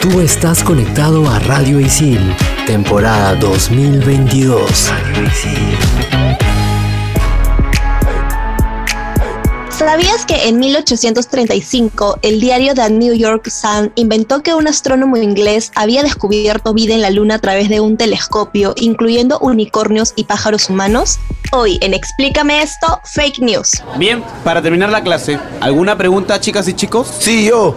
Tú estás conectado a Radio Isil, temporada 2022. Radio Isil. ¿Sabías que en 1835 el diario The New York Sun inventó que un astrónomo inglés había descubierto vida en la Luna a través de un telescopio, incluyendo unicornios y pájaros humanos? Hoy en Explícame esto, fake news. Bien, para terminar la clase, ¿alguna pregunta chicas y chicos? Sí, yo.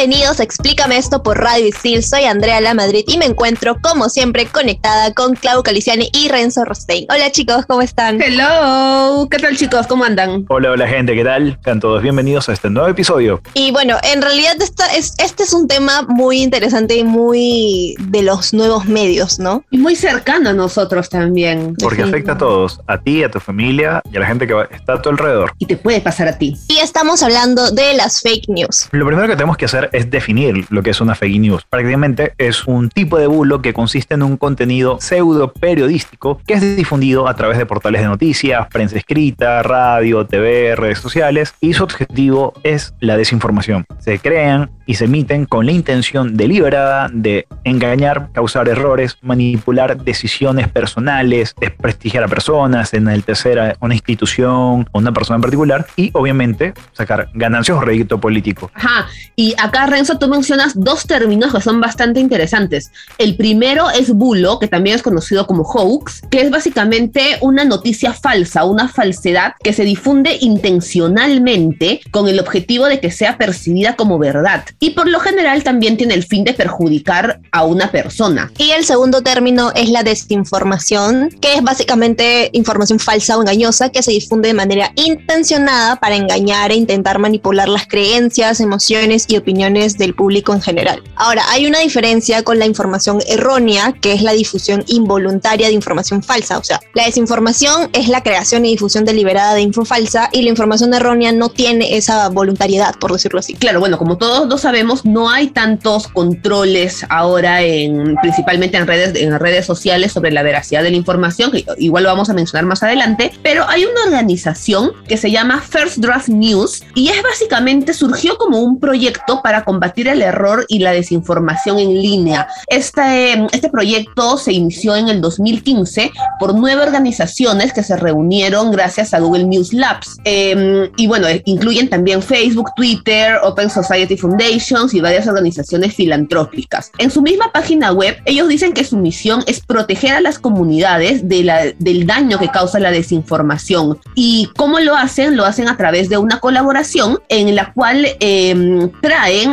Bienvenidos a Explícame esto por Radio Isil. Soy Andrea La Madrid y me encuentro, como siempre, conectada con Clau Caliciani y Renzo Rostein. Hola chicos, ¿cómo están? Hello, ¿qué tal chicos? ¿Cómo andan? Hola, hola gente, ¿qué tal? Sean todos bienvenidos a este nuevo episodio. Y bueno, en realidad esta es, este es un tema muy interesante y muy de los nuevos medios, ¿no? Y muy cercano a nosotros también. Porque afecta a todos, a ti, a tu familia y a la gente que está a tu alrededor. Y te puede pasar a ti. Y estamos hablando de las fake news. Lo primero que tenemos que hacer es definir lo que es una fake news. Prácticamente es un tipo de bulo que consiste en un contenido pseudo periodístico que es difundido a través de portales de noticias, prensa escrita, radio, TV, redes sociales y su objetivo es la desinformación. Se crean y se emiten con la intención deliberada de engañar, causar errores, manipular decisiones personales, desprestigiar a personas, enaltecer a una institución o una persona en particular y obviamente sacar ganancias o rédito político. Ajá, y acá Renzo, tú mencionas dos términos que son bastante interesantes. El primero es bulo, que también es conocido como hoax, que es básicamente una noticia falsa, una falsedad que se difunde intencionalmente con el objetivo de que sea percibida como verdad. Y por lo general también tiene el fin de perjudicar a una persona. Y el segundo término es la desinformación, que es básicamente información falsa o engañosa que se difunde de manera intencionada para engañar e intentar manipular las creencias, emociones y opiniones del público en general. Ahora, hay una diferencia con la información errónea, que es la difusión involuntaria de información falsa. O sea, la desinformación es la creación y difusión deliberada de info falsa y la información errónea no tiene esa voluntariedad, por decirlo así. Claro, bueno, como todos lo sabemos, no hay tantos controles ahora en principalmente en redes en redes sociales sobre la veracidad de la información, que igual lo vamos a mencionar más adelante, pero hay una organización que se llama First Draft News y es básicamente surgió como un proyecto para combatir el error y la desinformación en línea. Este, este proyecto se inició en el 2015 por nueve organizaciones que se reunieron gracias a Google News Labs. Em, y bueno, incluyen también Facebook, Twitter, Open Society Foundations y varias organizaciones filantrópicas. En su misma página web, ellos dicen que su misión es proteger a las comunidades de la, del daño que causa la desinformación. ¿Y cómo lo hacen? Lo hacen a través de una colaboración en la cual em, traen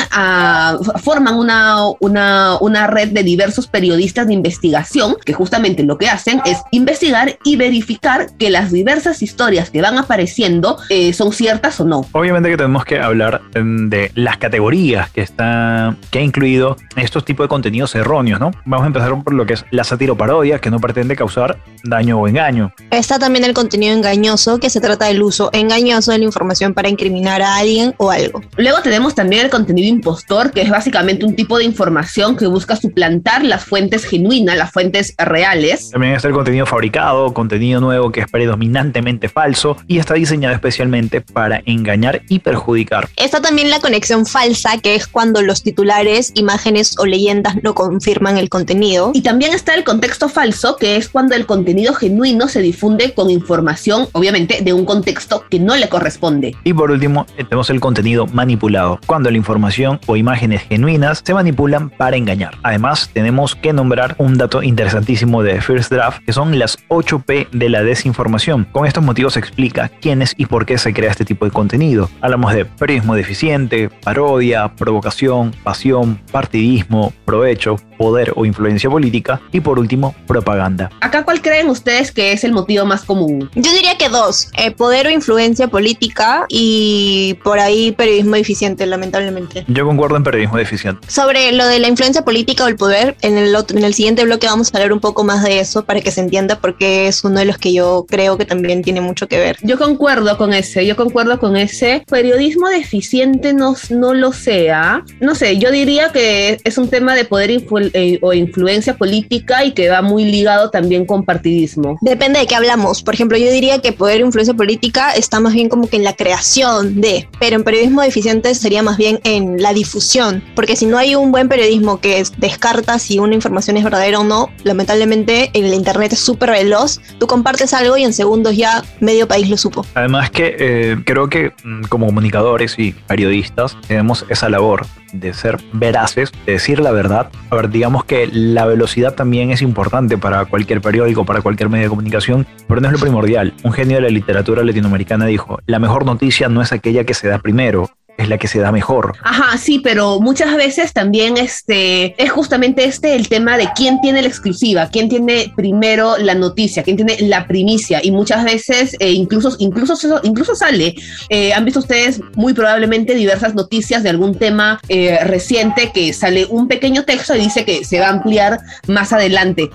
forman una, una, una red de diversos periodistas de investigación que justamente lo que hacen es investigar y verificar que las diversas historias que van apareciendo eh, son ciertas o no. Obviamente que tenemos que hablar em, de las categorías que, está, que ha incluido estos tipos de contenidos erróneos, ¿no? Vamos a empezar por lo que es la satiroparodia, que no pretende causar daño o engaño. Está también el contenido engañoso, que se trata del uso engañoso de la información para incriminar a alguien o algo. Luego tenemos también el contenido impostor, que es básicamente un tipo de información que busca suplantar las fuentes genuinas, las fuentes reales. También está el contenido fabricado, contenido nuevo que es predominantemente falso y está diseñado especialmente para engañar y perjudicar. Está también la conexión falsa, que es cuando los titulares, imágenes o leyendas no confirman el contenido. Y también está el contexto falso, que es cuando el contenido genuino se difunde con información, obviamente, de un contexto que no le corresponde. Y por último, tenemos el contenido manipulado, cuando la información o imágenes genuinas se manipulan para engañar. Además, tenemos que nombrar un dato interesantísimo de First Draft, que son las 8P de la desinformación. Con estos motivos se explica quiénes y por qué se crea este tipo de contenido. Hablamos de periodismo deficiente, parodia, provocación, pasión, partidismo, provecho, poder o influencia política y por último, propaganda. ¿Acá cuál creen ustedes que es el motivo más común? Yo diría que dos, eh, poder o influencia política y por ahí periodismo deficiente, lamentablemente. Yo concuerdo en periodismo deficiente. Sobre lo de la influencia política o el poder, en el, otro, en el siguiente bloque vamos a hablar un poco más de eso para que se entienda porque es uno de los que yo creo que también tiene mucho que ver. Yo concuerdo con ese, yo concuerdo con ese. Periodismo deficiente no, no lo sea. No sé, yo diría que es un tema de poder influ eh, o influencia política y que va muy ligado también con partidismo. Depende de qué hablamos. Por ejemplo, yo diría que poder e influencia política está más bien como que en la creación de, pero en periodismo deficiente sería más bien en la difusión, porque si no hay un buen periodismo que descarta si una información es verdadera o no, lamentablemente en el internet es súper veloz, tú compartes algo y en segundos ya medio país lo supo. Además que eh, creo que mm, como comunicadores y periodistas tenemos esa labor de ser veraces, de decir la verdad. A ver, digamos que la velocidad también es importante para cualquier periódico, para cualquier medio de comunicación, pero no es lo primordial. Un genio de la literatura latinoamericana dijo, la mejor noticia no es aquella que se da primero, es la que se da mejor. Ajá, sí, pero muchas veces también este, es justamente este el tema de quién tiene la exclusiva, quién tiene primero la noticia, quién tiene la primicia. Y muchas veces eh, incluso, incluso, incluso sale, eh, han visto ustedes muy probablemente diversas noticias de algún tema eh, reciente que sale un pequeño texto y dice que se va a ampliar más adelante.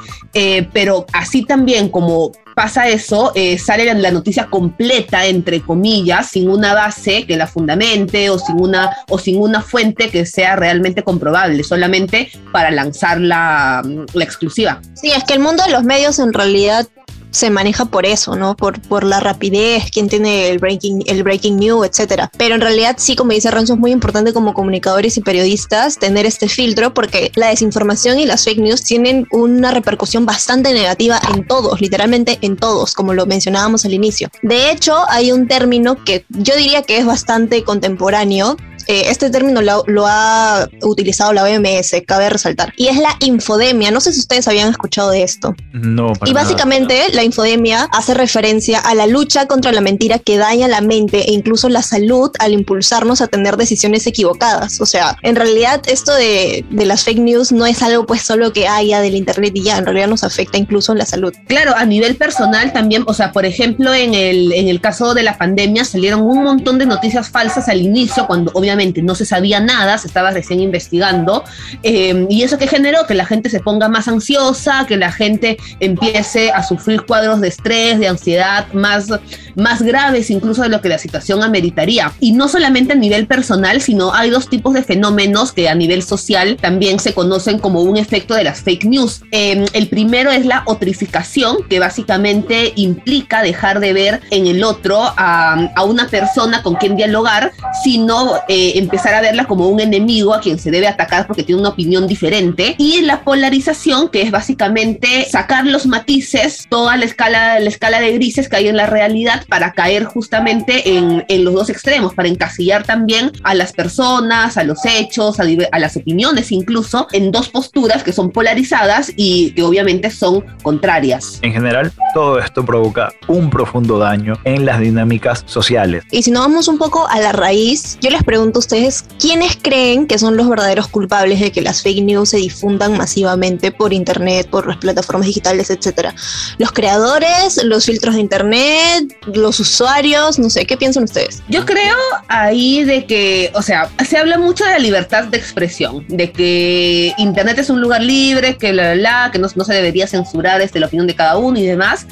pero así también como pasa eso, eh, sale la, noticia completa, entre comillas, sin una base que la fundamente o sin una, o sin una fuente que sea realmente comprobable, solamente para lanzar la, la exclusiva. Sí, es que el mundo de los medios en realidad se maneja por eso, ¿no? Por, por la rapidez, quién tiene el breaking, el breaking news, etcétera. Pero en realidad sí, como dice Ranzo, es muy importante como comunicadores y periodistas tener este filtro porque la desinformación y las fake news tienen una repercusión bastante negativa en todos, literalmente en todos, como lo mencionábamos al inicio. De hecho, hay un término que yo diría que es bastante contemporáneo, eh, este término lo, ha utilizado la OMS, cabe resaltar, y es la infodemia. No sé si ustedes habían escuchado de esto. No, Y básicamente la infodemia hace referencia a la lucha contra la mentira que daña la mente e incluso la salud al impulsarnos a tener decisiones equivocadas. O sea, en realidad esto de, de las fake news no es algo pues solo que haya del internet y ya, en realidad nos afecta incluso en la salud. Claro, a nivel personal también, o sea, por ejemplo, en el, en el caso de la pandemia salieron un montón de noticias falsas al inicio, cuando obviamente no se sabía nada, se estaba recién investigando, eh, y eso que generó que la gente se ponga más ansiosa, que la gente empiece a sufrir cuadros de estrés, de ansiedad más, más graves incluso de lo que la situación ameritaría. Y no solamente a nivel personal, sino hay dos tipos de fenómenos que a nivel social también se conocen como un efecto de las fake news. Eh, el primero es la otrificación, que básicamente implica dejar de ver en el otro a, a una persona con quien dialogar, sino eh, empezar a verla como un enemigo a quien se debe atacar porque tiene una opinión diferente. Y la polarización, que es básicamente sacar los matices, toda la escala, la escala de grises que hay en la realidad para caer justamente en, en los dos extremos, para encasillar también a las personas, a los hechos, a, a las opiniones incluso, en dos posturas que son polarizadas y que obviamente son contrarias. En general, todo esto provoca un profundo daño en las dinámicas sociales. Y si no vamos un poco a la raíz, yo les pregunto ustedes, ¿quiénes creen que son los verdaderos culpables de que las fake news se difundan masivamente por internet, por las plataformas digitales, etcétera? ¿Los creadores, los filtros de internet, los usuarios? No sé, ¿qué piensan ustedes? Yo creo ahí de que, o sea, se habla mucho de la libertad de expresión, de que internet es un lugar libre, que la, la, que no, no se debería censurar este, la opinión de cada uno y demás.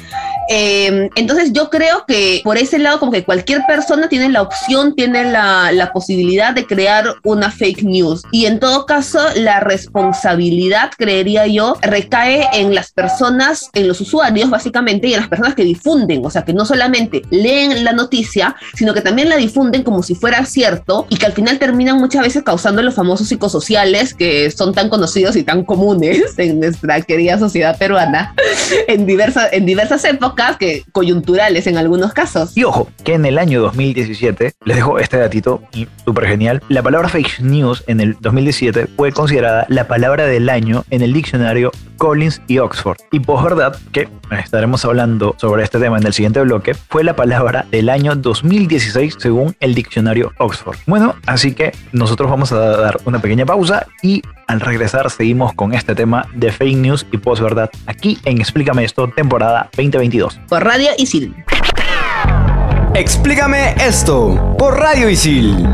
Eh, entonces yo creo que por ese lado como que cualquier persona tiene la opción, tiene la, la posibilidad de crear una fake news. Y en todo caso, la responsabilidad, creería yo, recae en las personas, en los usuarios, básicamente, y en las personas que difunden. O sea, que no solamente leen la noticia, sino que también la difunden como si fuera cierto y que al final terminan muchas veces causando los famosos psicosociales que son tan conocidos y tan comunes en nuestra querida sociedad peruana en diversas, en diversas épocas que coyunturales en algunos casos. Y ojo, que en el año 2017, les dejo este datito genial, la palabra fake news en el 2017 fue considerada la palabra del año en el diccionario Collins y Oxford. Y verdad que estaremos hablando sobre este tema en el siguiente bloque, fue la palabra del año 2016 según el diccionario Oxford. Bueno, así que nosotros vamos a dar una pequeña pausa y al regresar seguimos con este tema de fake news y posverdad aquí en Explícame esto, temporada 2022. Por Radio Isil. Explícame esto por Radio Isil.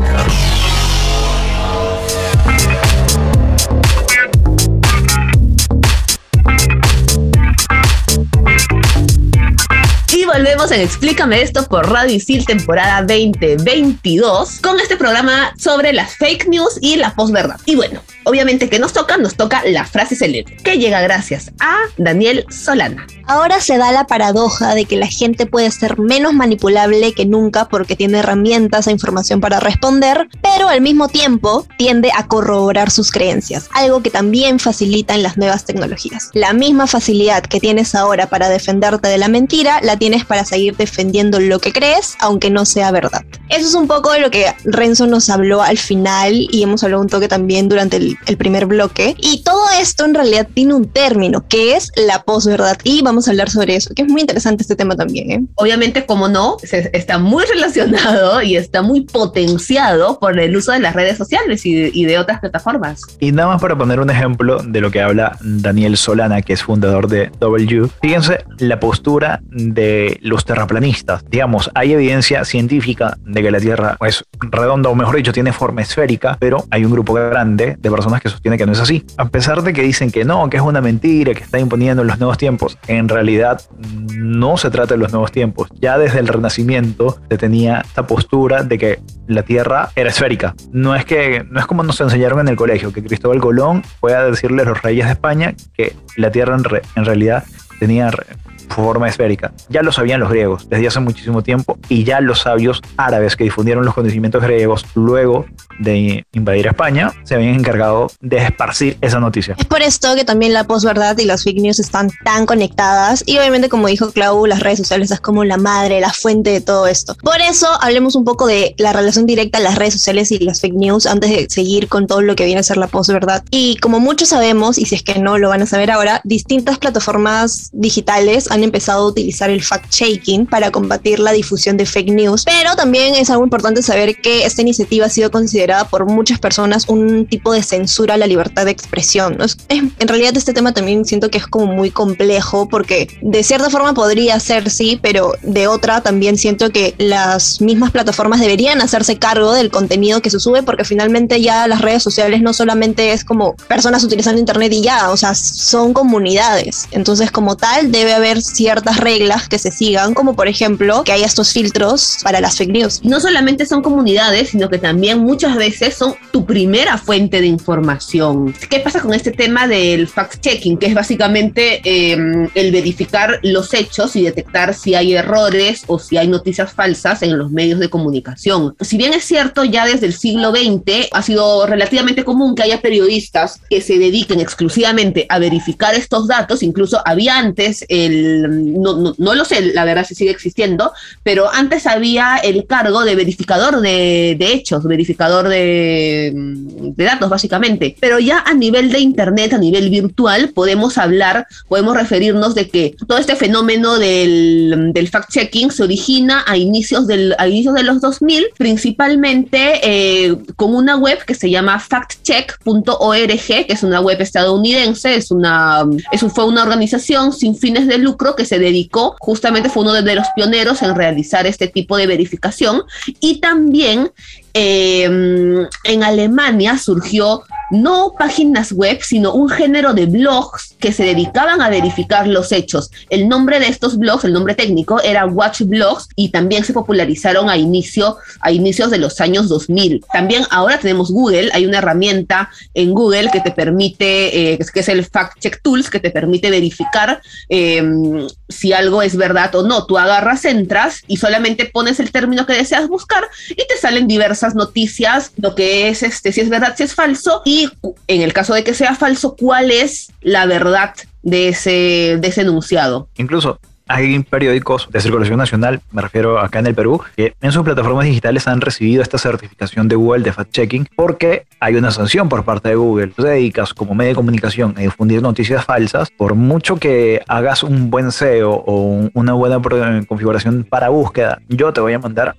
volvemos en Explícame esto por Radio Isil temporada 2022 con este programa sobre las fake news y la posverdad. Y bueno, obviamente que nos toca, nos toca la frase célebre, que llega gracias a Daniel Solana. Ahora se da la paradoja de que la gente puede ser menos manipulable que nunca porque tiene herramientas e información para responder, pero al mismo tiempo tiende a corroborar sus creencias, algo que también facilitan las nuevas tecnologías. La misma facilidad que tienes ahora para defenderte de la mentira, la tienes para seguir defendiendo lo que crees, aunque no sea verdad. Eso es un poco de lo que Renzo nos habló al final y hemos hablado un toque también durante el, primer bloque. Y todo esto en realidad tiene un término, que es la posverdad. Y vamos a hablar sobre eso, que es muy interesante este tema también. ¿eh? Obviamente, como no, está muy relacionado y está muy potenciado por el uso de las redes sociales y y de otras plataformas. Y nada más para poner un ejemplo de lo que habla Daniel Solana, que es fundador de W. Fíjense la postura de los terraplanistas. Digamos, hay evidencia científica de que la Tierra es redonda, o mejor dicho, tiene forma esférica, pero hay un grupo grande de personas que sostiene que no es así. A pesar de que dicen que no, que es una mentira, que está imponiendo en los nuevos tiempos, en realidad no se trata de los nuevos tiempos. Ya desde el Renacimiento se tenía esta postura de que la Tierra era esférica. No es que no es como nos enseñaron en el colegio, que Cristóbal Colón fue a decirle a los reyes de España que la Tierra en realidad tenía forma esférica. Ya lo sabían los griegos desde hace muchísimo tiempo y ya los sabios árabes que difundieron los conocimientos griegos luego de invadir España se habían encargado de esparcir esa noticia. Es por esto que también la posverdad y las fake news están tan conectadas y obviamente como dijo Clau, las redes sociales es como la madre, la fuente de todo esto. Por eso hablemos un poco de la relación directa de las redes sociales y las fake news antes de seguir con todo lo que viene a ser la posverdad. Y como muchos sabemos, y si es que no lo van a saber ahora, distintas plataformas digitales han empezado a utilizar el fact-checking para combatir la difusión de fake news, pero también es algo importante saber que esta iniciativa ha sido considerada por muchas personas un tipo de censura a la libertad de expresión. en realidad este tema también siento que es como muy complejo porque de cierta forma podría ser sí, pero de otra también siento que las mismas plataformas deberían hacerse cargo del contenido que se sube porque finalmente ya las redes sociales no solamente es como personas utilizando internet y ya, o sea, son comunidades. Entonces como tal debe haber ciertas reglas que se sigan, como por ejemplo que haya estos filtros para las fake news. No solamente son comunidades, sino que también muchas veces son tu primera fuente de información. ¿Qué pasa con este tema del fact-checking? Que es básicamente em, el verificar los hechos y detectar si hay errores o si hay noticias falsas en los medios de comunicación. Si bien es cierto, ya desde el siglo XX ha sido relativamente común que haya periodistas que se dediquen exclusivamente a verificar estos datos, incluso había antes el, no, no, lo sé, la verdad si sigue existiendo, pero antes había el cargo de verificador de, hechos, verificador de, de, datos básicamente, pero ya a nivel de Internet, a nivel virtual, podemos hablar, podemos referirnos de que todo este fenómeno del, del fact-checking se origina a inicios, del, a inicios de los 2000, principalmente eh, con una web que se llama factcheck.org, que es una web estadounidense, es una, es, fue una organización sin fines de lucro que se dedicó, justamente fue uno de los pioneros en realizar este tipo de verificación. Y también eh, en Alemania surgió no páginas web, sino un género de blogs que se dedicaban a verificar los hechos. El nombre de estos blogs, el nombre técnico, era Watch Blogs y también se popularizaron a, inicio, a inicios de los años 2000. También ahora tenemos Google, hay una herramienta en Google que te permite, eh, que es el Fact Check Tools, que te permite verificar eh, si algo es verdad o no. Tú agarras, entras y solamente pones el término que deseas buscar y te salen diversas noticias, lo que es este, si es verdad, si es falso y en el caso de que sea falso, cuál es la verdad de ese, de ese enunciado. Incluso hay periódicos de circulación nacional, me refiero acá en el Perú, que en sus plataformas digitales han recibido esta certificación de Google de fact-checking porque hay una sanción por parte de Google. Tú te dedicas como medio de comunicación a difundir noticias falsas, por mucho que hagas un buen SEO o una buena configuración para búsqueda, yo te voy a mandar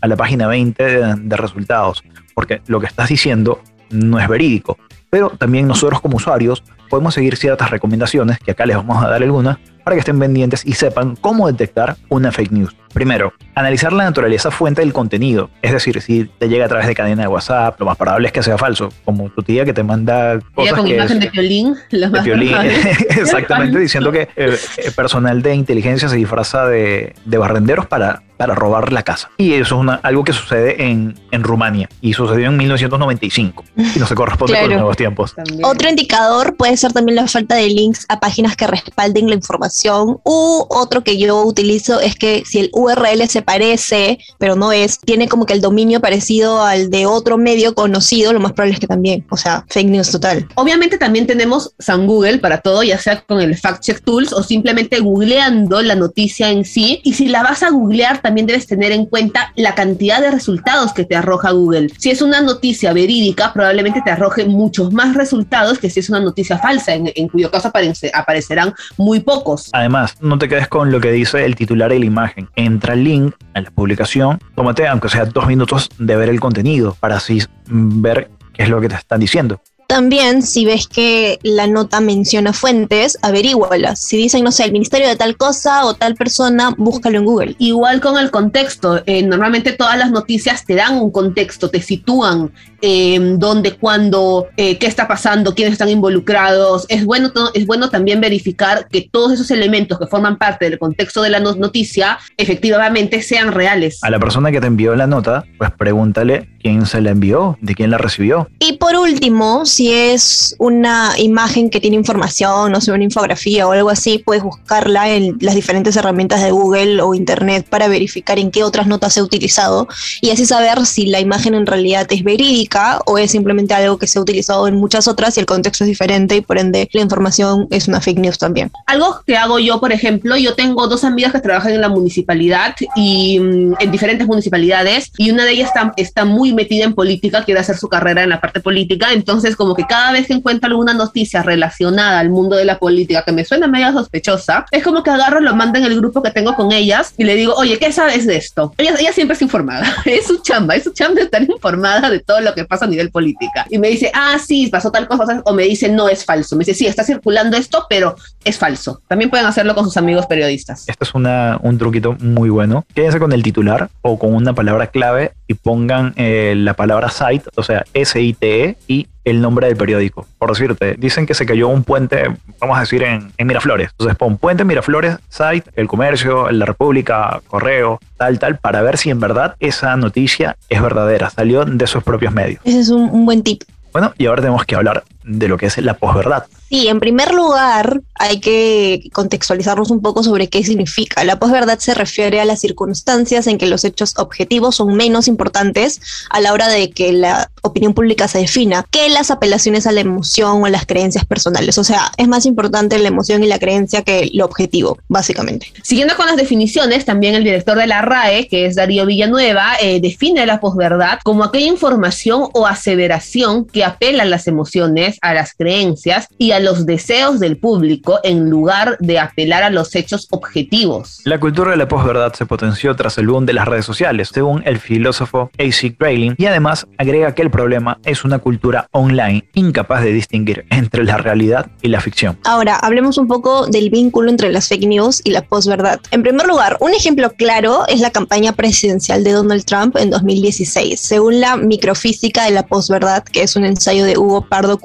a la página 20 de resultados, porque lo que estás diciendo no es verídico. Pero también nosotros como usuarios podemos seguir ciertas recomendaciones, que acá les vamos a dar algunas, para que estén pendientes y sepan cómo detectar una fake news. Primero, analizar la naturaleza fuente del contenido. Es decir, si te llega a través de cadena de WhatsApp, lo más probable es que sea falso. Como tu tía que te manda cosas con imagen de violín. De violín, exactamente, diciendo que el eh, personal de inteligencia se disfraza de, de barrenderos para, para robar la casa. Y eso es una, algo que sucede en, en Rumania y sucedió en 1995 y no se corresponde con los nuevos tiempos. Otro indicador puede ser también la falta de links a páginas que respalden la información u otro que yo utilizo es que si el URL se parece, pero no es, tiene como que el dominio parecido al de otro medio conocido, lo más probable es que también, o sea, fake news total. Obviamente también tenemos San Google para todo, ya sea con el Fact Check Tools o simplemente googleando la noticia en sí. Y si la vas a googlear, también debes tener en cuenta la cantidad de resultados que te arroja Google. Si es una noticia verídica, probablemente te arroje muchos más resultados que si es una noticia falsa, en, cuyo caso aparecerán muy pocos. Además, no te quedes con lo que dice el titular y la imagen. En entra el link a la publicación, tómate aunque sea dos minutos de ver el contenido para así ver qué es lo que te están diciendo. También, si ves que la nota menciona fuentes, averígualas. Si dicen, no sé, el ministerio de tal cosa o tal persona, búscalo en Google. Igual con el contexto. Eh, normalmente todas las noticias te dan un contexto, te sitúan eh, dónde, cuándo, eh, qué está pasando, quiénes están involucrados. Es bueno, es bueno también verificar que todos esos elementos que forman parte del contexto de la noticia efectivamente sean reales. A la persona que te envió la nota, pues pregúntale quién se la envió, de quién la recibió. Y por último, si es una imagen que tiene información, no sé, una infografía o algo así, puedes buscarla en las diferentes herramientas de Google o Internet para verificar en qué otras notas se ha utilizado y así saber si la imagen en realidad es verídica o es simplemente algo que se ha utilizado en muchas otras y el contexto es diferente y por ende la información es una fake news también. Algo que hago yo, por ejemplo, yo tengo dos amigas que trabajan en la municipalidad y mm, en diferentes municipalidades y una de ellas está, está muy metida en política, quiere hacer su carrera en la parte política, entonces como que cada vez que encuentro alguna noticia relacionada al mundo de la política que me suena medio sospechosa, es como que agarro, lo mando en el grupo que tengo con ellas y le digo, oye, ¿qué sabes de esto? Ella, ella siempre es informada, es su chamba, es su chamba estar informada de todo lo que pasa a nivel política. Y me dice, ah, sí, pasó tal cosa, o me dice, no, es falso. Me dice, sí, está circulando esto, pero es falso. También pueden hacerlo con sus amigos periodistas. Esto es una, un truquito muy bueno. Quédense con el titular o con una palabra clave y pongan eh, la palabra site, o sea, S-I-T-E y el nombre del periódico. Por decirte, dicen que se cayó un puente, vamos a decir, en, Miraflores. Entonces pon puente Miraflores, site, el comercio, la República, correo, tal, tal, para ver si en verdad esa noticia es verdadera, salió de sus propios medios. Ese es un, un buen tip. Bueno, y ahora tenemos que hablar de lo que es la posverdad. Sí, en primer lugar hay que contextualizarnos un poco sobre qué significa. La posverdad se refiere a las circunstancias en que los hechos objetivos son menos importantes a la hora de que la opinión pública se defina que las apelaciones a la emoción o las creencias personales. O sea, es más importante la emoción y la creencia que lo objetivo, básicamente. Siguiendo con las definiciones, también el director de la RAE, que es Darío Villanueva, eh, define la posverdad como aquella información o aseveración que apela a las emociones, a las creencias y a los deseos del público en lugar de apelar a los hechos objetivos. La cultura de la posverdad se potenció tras el boom de las redes sociales, según el filósofo A.C. Grayling, y además agrega que el problema es una cultura online incapaz de distinguir entre la realidad y la ficción. Ahora, hablemos un poco del vínculo entre las fake news y la posverdad. En primer lugar, un ejemplo claro es la campaña presidencial de Donald Trump en 2016. Según la microfísica de la posverdad, que es un ensayo de Hugo Pardo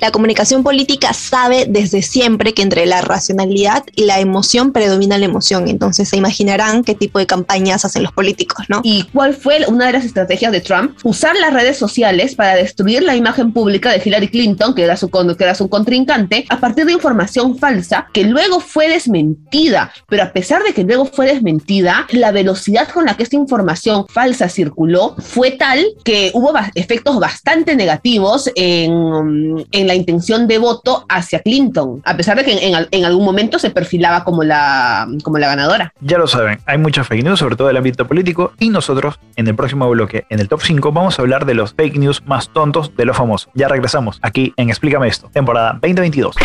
La comunicación política sabe desde siempre que entre la racionalidad y la emoción predomina la emoción. Entonces se imaginarán qué tipo de campañas hacen los políticos, ¿no? ¿Y cuál fue una de las estrategias de Trump? Usar las redes sociales para destruir la imagen pública de Hillary Clinton, que era su, que era su contrincante, a partir de información falsa que luego fue desmentida. Pero a pesar de que luego fue desmentida, la velocidad con la que esta información falsa circuló fue tal que hubo efectos bastante negativos en, en la intención de voto hacia Clinton, a pesar de que en, en algún momento se perfilaba como la, como la ganadora. Ya lo saben, hay muchas fake news, sobre todo el ámbito político, y nosotros en el próximo bloque, en el top 5, vamos a hablar de los fake news más tontos de los famosos. Ya regresamos aquí en Explícame esto, temporada 2022.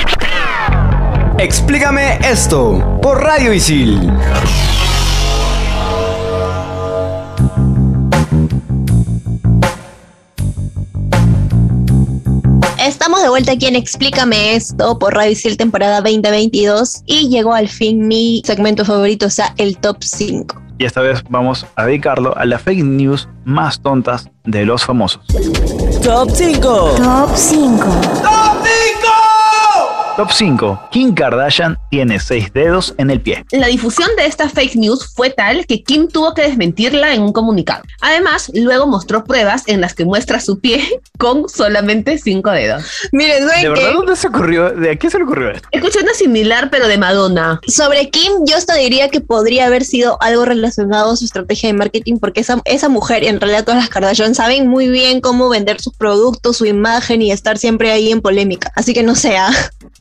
Explícame esto por Radio Isil. Estamos de vuelta aquí en Explícame esto por Radio Isil temporada 2022 y llegó al fin mi segmento favorito, o sea, el top 5. Y esta vez vamos a dedicarlo a las fake news más tontas de los famosos. Top 5. Top 5. Top 5. Kim Kardashian tiene seis dedos en el pie. La difusión de esta fake news fue tal que Kim tuvo que desmentirla en un comunicado. Además, luego mostró pruebas en las que muestra su pie con solamente cinco dedos. Miren, ¿saben ¿De verdad dónde se ocurrió? ¿De qué se le ocurrió esto? Escuché una similar, pero de Madonna. Sobre Kim, yo hasta diría que podría haber sido algo relacionado a su estrategia de marketing, porque esa, esa mujer, y en realidad todas las Kardashian, saben muy bien cómo vender sus productos, su imagen y estar siempre ahí en polémica. Así que no sea.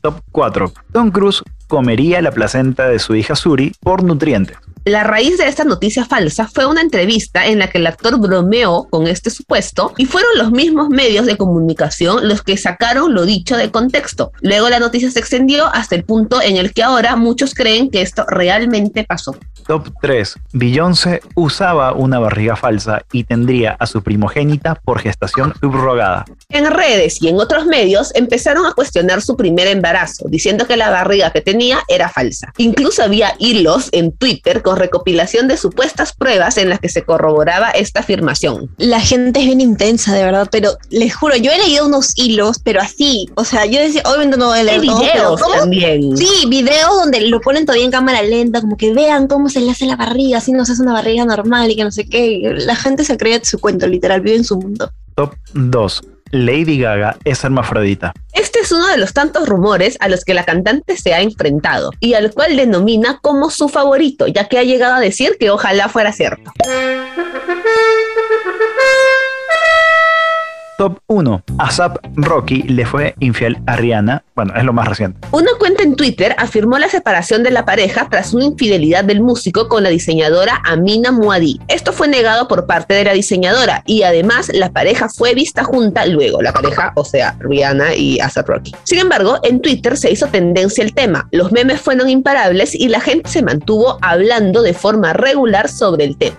Top 4. Tom Cruise comería la placenta de su hija Suri por nutrientes. La raíz de esta noticia falsa fue una entrevista en la que el actor bromeó con este supuesto y fueron los mismos medios de comunicación los que sacaron lo dicho de contexto. Luego la noticia se extendió hasta el punto en el que ahora muchos creen que esto realmente pasó. Top 3. Beyoncé usaba una barriga falsa y tendría a su primogénita por gestación subrogada. En redes y en otros medios empezaron a cuestionar su primer embarazo, diciendo que la barriga que tenía era falsa. Incluso había hilos en Twitter con recopilación de supuestas pruebas en las que se corroboraba esta afirmación. La gente es bien intensa, de verdad, pero les juro, yo he leído unos hilos, pero así. O sea, yo decía, obviamente no he leído pero videos ¿cómo? también. Sí, videos donde lo ponen todavía en cámara lenta, como que vean cómo se le hace la barriga, así no se hace una barriga normal y que no sé qué. La gente se cree su cuento, literal, vive en su mundo. Top 2. Lady Gaga es hermafrodita. Este es uno de los tantos rumores a los que la cantante se ha enfrentado y al cual denomina como su favorito, ya que ha llegado a decir que ojalá fuera cierto. Top 1. ASAP Rocky le fue infiel a Rihanna. Bueno, es lo más reciente. Una cuenta en Twitter afirmó la separación de la pareja tras una infidelidad del músico con la diseñadora Amina Muadí. Esto fue negado por parte de la diseñadora y además la pareja fue vista junta luego, la pareja, o sea, Rihanna y ASAP Rocky. Sin embargo, en Twitter se hizo tendencia el tema, los memes fueron imparables y la gente se mantuvo hablando de forma regular sobre el tema.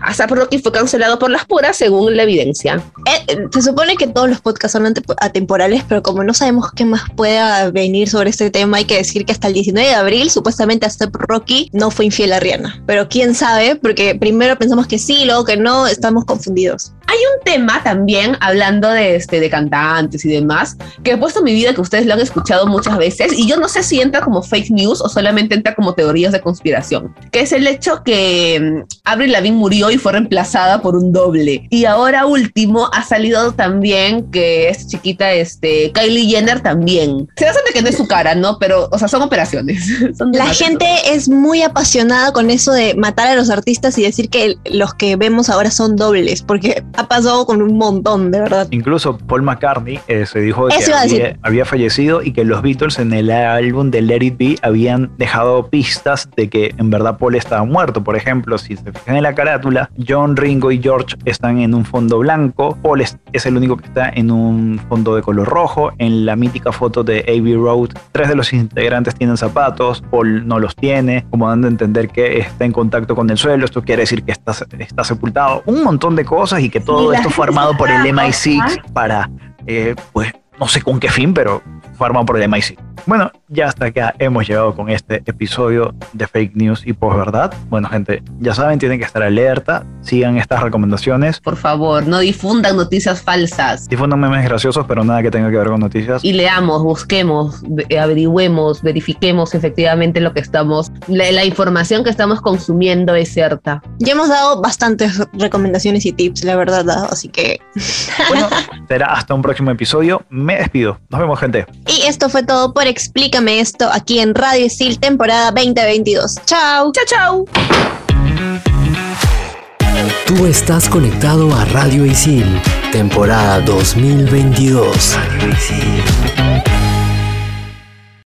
ASAP Rocky fue cancelado por las puras según la evidencia. Eh, eh, se supone que todos los podcasts son atemporales, pero como no sabemos qué más pueda venir sobre este tema, hay que decir que hasta el 19 de abril, supuestamente Step Rocky no fue infiel a Rihanna. Pero quién sabe, porque primero pensamos que sí, luego que no, estamos confundidos. Hay un tema también, hablando de, este, de cantantes y demás, que he puesto en mi vida que ustedes lo han escuchado muchas veces, y yo no sé si entra como fake news o solamente entra como teorías de conspiración, que es el hecho que mm, Avril Lavigne murió y fue reemplazada por un doble. Y ahora último ha salido también que esta chiquita, este, Kylie Jenner también. Se da de que no es su cara, ¿no? Pero, o sea, son operaciones. Son La gente es muy apasionada con eso de matar a los artistas y decir que los que vemos ahora son dobles, porque ha pasado con un montón, de verdad. Incluso Paul McCartney eh, se dijo que había, decir. había fallecido y que los Beatles en el álbum de Let It Be habían dejado pistas de que en verdad Paul estaba muerto. Por ejemplo, si se fijan en la carátula, John, Ringo y George están en un fondo blanco. Paul es, es el único que está en un fondo de color rojo. En la mítica foto de Abbey Road, tres de los integrantes tienen zapatos, Paul no los tiene, como dando a entender que está en contacto con el suelo. Esto quiere decir que está, está sepultado. Un montón de cosas y que todo esto fue armado por el está MI6 para, eh, pues, no sé con qué fin, pero fue armado por el MI6. Bueno, ya hasta acá hemos llegado con este episodio de Fake News y Posverdad. Bueno, gente, ya saben, tienen que estar alerta, sigan estas recomendaciones. Por favor, no difundan noticias falsas. Difundan memes graciosos, pero nada que tenga que ver con noticias. y leamos, busquemos, ve- averigüemos, verifiquemos efectivamente lo que estamos, la, la información que estamos consumiendo es cierta. Ya hemos dado bastantes recomendaciones y tips, la verdad, ¿no? así que... Bueno, será hasta un próximo episodio. Me despido. Nos vemos, gente. Y esto fue todo por Explícame esto aquí en Radio Isil, temporada 2022. Chao. Chao, chao. Tú estás conectado a Radio Isil temporada 2022.